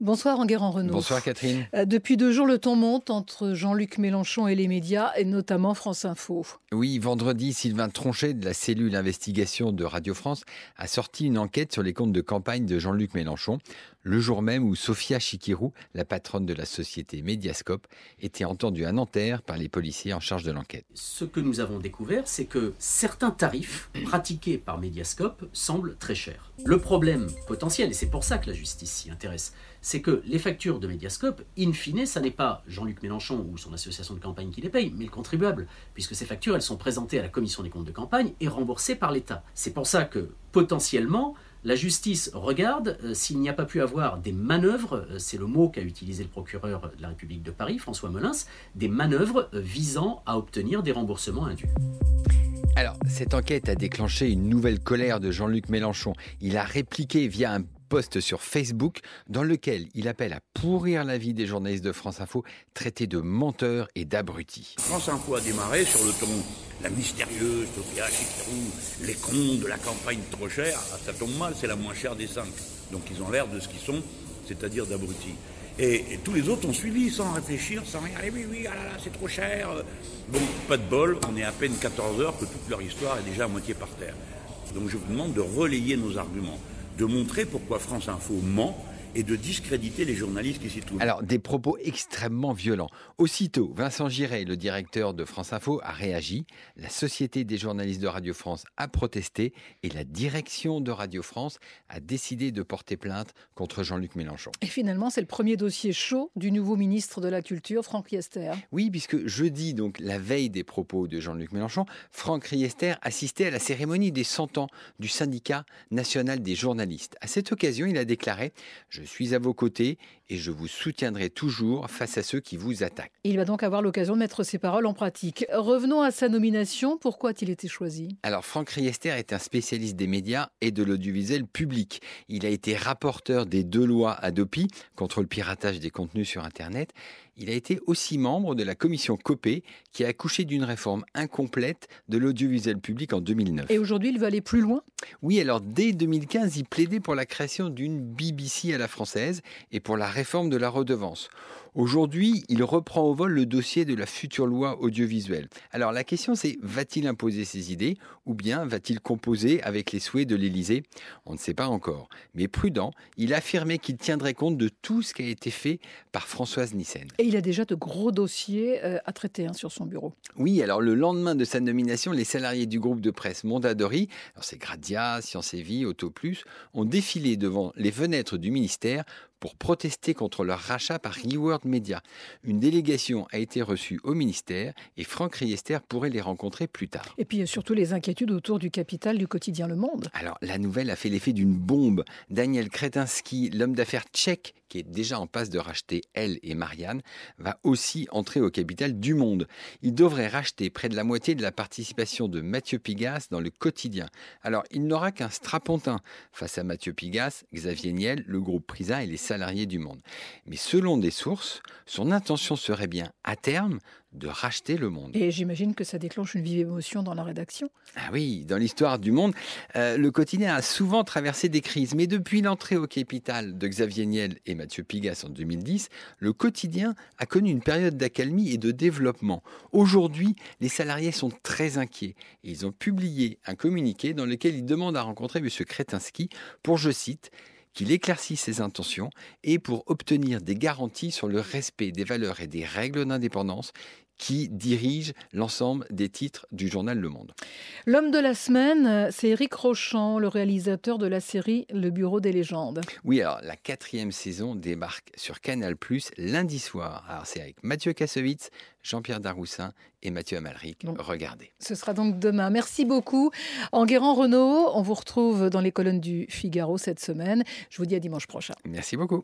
Bonsoir Enguerrand Renaud. Bonsoir Catherine. Euh, depuis deux jours, le ton monte entre Jean-Luc Mélenchon et les médias, et notamment France Info. Oui, vendredi, Sylvain Tronchet de la cellule investigation de Radio France a sorti une enquête sur les comptes de campagne de Jean-Luc Mélenchon, le jour même où Sophia Chikirou, la patronne de la société Mediascope, était entendue à Nanterre par les policiers en charge de l'enquête. Ce que nous avons découvert, c'est que certains tarifs pratiqués par Mediascope semblent très chers. Le problème potentiel, et c'est pour ça que la justice s'y intéresse, c'est que les factures de Mediascope, in fine, ça n'est pas Jean-Luc Mélenchon ou son association de campagne qui les paye, mais le contribuable, puisque ces factures, elles sont présentées à la commission des comptes de campagne et remboursées par l'État. C'est pour ça que, potentiellement, la justice regarde euh, s'il n'y a pas pu avoir des manœuvres, euh, c'est le mot qu'a utilisé le procureur de la République de Paris, François Molins, des manœuvres euh, visant à obtenir des remboursements indus. Alors, cette enquête a déclenché une nouvelle colère de Jean-Luc Mélenchon. Il a répliqué via un post sur Facebook dans lequel il appelle à pourrir la vie des journalistes de France Info, traités de menteurs et d'abrutis. France Info a démarré sur le ton la mystérieuse Sophia Chikirou, les cons de la campagne trop chère. Ah, ça tombe mal, c'est la moins chère des cinq. Donc ils ont l'air de ce qu'ils sont, c'est-à-dire d'abrutis. Et, tous les autres ont suivi sans réfléchir, sans rien. oui, oui, ah c'est trop cher. Bon, pas de bol, on est à peine 14 heures que toute leur histoire est déjà à moitié par terre. Donc je vous demande de relayer nos arguments de montrer pourquoi France Info ment et de discréditer les journalistes qui s'y trouvent. Alors, des propos extrêmement violents. Aussitôt, Vincent Giray, le directeur de France Info, a réagi. La Société des journalistes de Radio France a protesté et la direction de Radio France a décidé de porter plainte contre Jean-Luc Mélenchon. Et finalement, c'est le premier dossier chaud du nouveau ministre de la Culture, Franck Riester. Oui, puisque jeudi, donc la veille des propos de Jean-Luc Mélenchon, Franck Riester assistait à la cérémonie des 100 ans du syndicat national des journalistes. À cette occasion, il a déclaré je suis à vos côtés et je vous soutiendrai toujours face à ceux qui vous attaquent. Il va donc avoir l'occasion de mettre ses paroles en pratique. Revenons à sa nomination. Pourquoi a-t-il été choisi? Alors, Franck Riester est un spécialiste des médias et de l'audiovisuel public. Il a été rapporteur des deux lois Adopi contre le piratage des contenus sur Internet il a été aussi membre de la commission COPé qui a accouché d'une réforme incomplète de l'audiovisuel public en 2009. Et aujourd'hui, il veut aller plus loin? Oui, alors dès 2015, il plaidait pour la création d'une BBC à la française et pour la réforme de la redevance. Aujourd'hui, il reprend au vol le dossier de la future loi audiovisuelle. Alors la question c'est, va-t-il imposer ses idées ou bien va-t-il composer avec les souhaits de l'Élysée? On ne sait pas encore. Mais prudent, il affirmait qu'il tiendrait compte de tout ce qui a été fait par Françoise Nissen. Et il a déjà de gros dossiers euh, à traiter hein, sur son bureau. Oui, alors le lendemain de sa nomination, les salariés du groupe de presse Mondadori, c'est Gradia, Science et Vie, Auto Plus, ont défilé devant les fenêtres du ministère pour protester contre leur rachat par Reward Media. Une délégation a été reçue au ministère et Franck Riester pourrait les rencontrer plus tard. Et puis surtout les inquiétudes autour du capital du quotidien Le Monde. Alors la nouvelle a fait l'effet d'une bombe. Daniel Kretinsky, l'homme d'affaires tchèque qui est déjà en passe de racheter Elle et Marianne, va aussi entrer au capital du Monde. Il devrait racheter près de la moitié de la participation de Mathieu Pigas dans le quotidien. Alors il n'aura qu'un strapontin face à Mathieu Pigas, Xavier Niel, le groupe Prisa et les salariés du monde. Mais selon des sources, son intention serait bien, à terme, de racheter le monde. Et j'imagine que ça déclenche une vive émotion dans la rédaction. Ah oui, dans l'histoire du monde, euh, le quotidien a souvent traversé des crises, mais depuis l'entrée au capital de Xavier Niel et Mathieu Pigas en 2010, le quotidien a connu une période d'accalmie et de développement. Aujourd'hui, les salariés sont très inquiets et ils ont publié un communiqué dans lequel ils demandent à rencontrer M. Kretinsky pour, je cite, qu'il éclaircisse ses intentions et pour obtenir des garanties sur le respect des valeurs et des règles d'indépendance qui dirigent l'ensemble des titres du journal Le Monde. L'homme de la semaine, c'est Eric Rochant, le réalisateur de la série Le Bureau des légendes. Oui, alors la quatrième saison débarque sur Canal Plus lundi soir. Alors c'est avec Mathieu Kassovitz, Jean-Pierre Daroussin et Mathieu Amalric. Regardez. Ce sera donc demain. Merci beaucoup. Enguerrand Renault, on vous retrouve dans les colonnes du Figaro cette semaine. Je vous dis à dimanche prochain. Merci beaucoup.